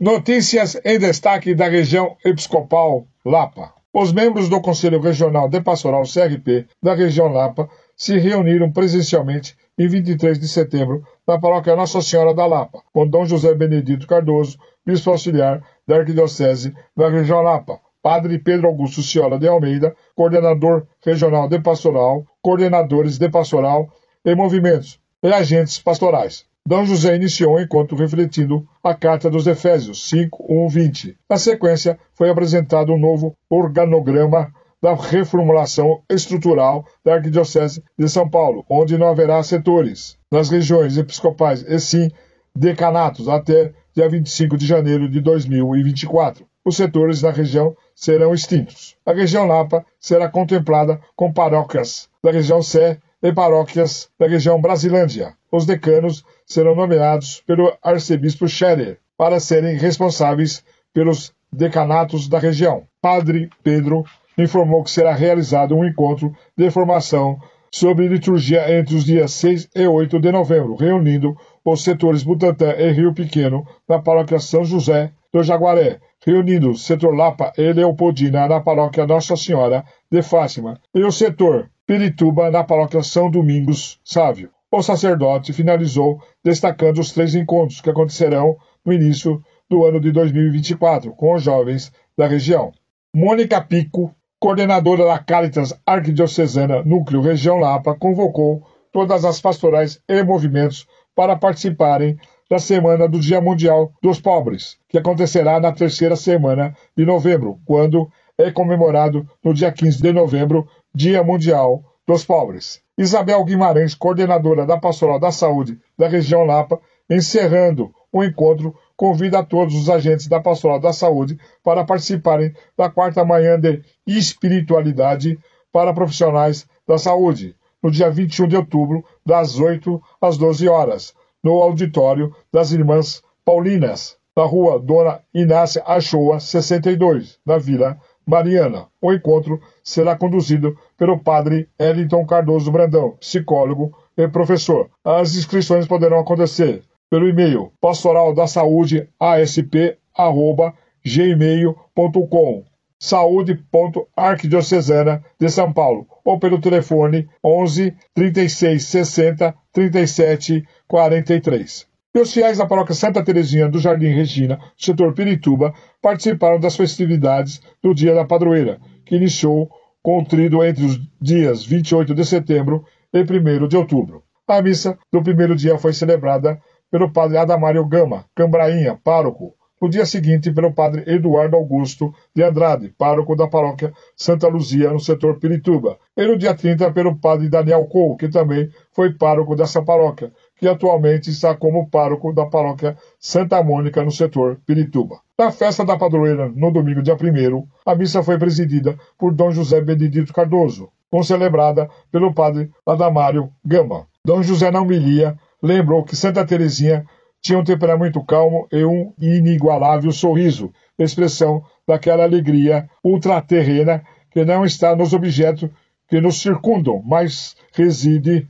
Notícias em destaque da região episcopal Lapa. Os membros do Conselho Regional de Pastoral CRP da região Lapa se reuniram presencialmente em 23 de setembro na paróquia Nossa Senhora da Lapa, com Dom José Benedito Cardoso, bispo auxiliar da Arquidiocese da região Lapa, Padre Pedro Augusto Ciola de Almeida, coordenador regional de pastoral, coordenadores de pastoral e movimentos e agentes pastorais. D. José iniciou o encontro refletindo a Carta dos Efésios 5, 1, 20. Na sequência, foi apresentado um novo organograma da reformulação estrutural da Arquidiocese de São Paulo, onde não haverá setores nas regiões episcopais e sim decanatos até dia 25 de janeiro de 2024. Os setores da região serão extintos. A região Lapa será contemplada com paróquias da região Sé e paróquias da região Brasilândia. Os decanos serão nomeados pelo arcebispo Scherer para serem responsáveis pelos decanatos da região. Padre Pedro informou que será realizado um encontro de formação sobre liturgia entre os dias 6 e 8 de novembro, reunindo os setores Butantã e Rio Pequeno na paróquia São José do Jaguaré, reunindo o setor Lapa e Leopoldina na paróquia Nossa Senhora de Fátima e o setor Pirituba na paróquia São Domingos Sávio. O sacerdote finalizou destacando os três encontros que acontecerão no início do ano de 2024 com os jovens da região. Mônica Pico, coordenadora da Caritas Arquidiocesana Núcleo Região Lapa, convocou todas as pastorais e movimentos para participarem da Semana do Dia Mundial dos Pobres, que acontecerá na terceira semana de novembro, quando é comemorado no dia 15 de novembro Dia Mundial dos Pobres. Isabel Guimarães, coordenadora da Pastoral da Saúde da região Lapa, encerrando o encontro, convida a todos os agentes da Pastoral da Saúde para participarem da quarta manhã de espiritualidade para profissionais da saúde, no dia 21 de outubro, das 8 às 12 horas, no auditório das Irmãs Paulinas, na rua Dona Inácia Achoa, 62, na Vila Mariana. O encontro será conduzido pelo padre Eliton Cardoso Brandão, psicólogo e professor. As inscrições poderão acontecer pelo e-mail pastoral da saúde.arquidiocesana de São Paulo ou pelo telefone 11 36 60 37 43. Os fiéis da paróquia Santa Teresinha do Jardim Regina, setor Pirituba, participaram das festividades do Dia da Padroeira, que iniciou com o trido entre os dias 28 de setembro e 1 de outubro. A missa do primeiro dia foi celebrada pelo padre Adamário Gama, Cambrainha, pároco, no dia seguinte pelo padre Eduardo Augusto de Andrade, pároco da paróquia Santa Luzia, no setor Pirituba, e no dia 30 pelo padre Daniel Cou, que também foi pároco dessa paróquia, que atualmente está como pároco da paróquia Santa Mônica, no setor Pirituba. Na festa da padroeira, no domingo dia 1 a missa foi presidida por Dom José Benedito Cardoso, concelebrada pelo padre Adamário Gama. Dom José na homilia lembrou que Santa Teresinha tinha um temperamento calmo e um inigualável sorriso, expressão daquela alegria ultraterrena que não está nos objetos que nos circundam, mas reside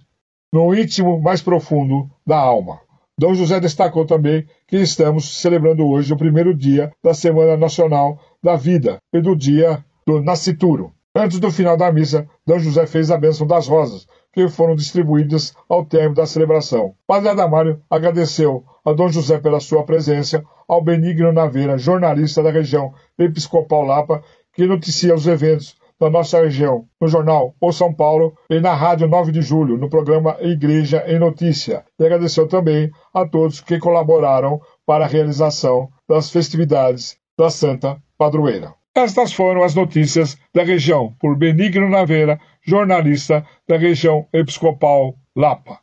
no íntimo mais profundo da alma. Dom José destacou também que estamos celebrando hoje o primeiro dia da Semana Nacional da Vida e do Dia do Nascituro. Antes do final da missa, Dom José fez a bênção das rosas, que foram distribuídas ao término da celebração. Padre Adamário agradeceu a Dom José pela sua presença, ao Benigno Naveira, jornalista da região Episcopal Lapa, que noticia os eventos da nossa região, no jornal O São Paulo e na Rádio 9 de Julho, no programa Igreja em Notícia. E agradeceu também a todos que colaboraram para a realização das festividades da Santa Padroeira. Estas foram as notícias da região por Benigno Naveira, jornalista da região episcopal Lapa.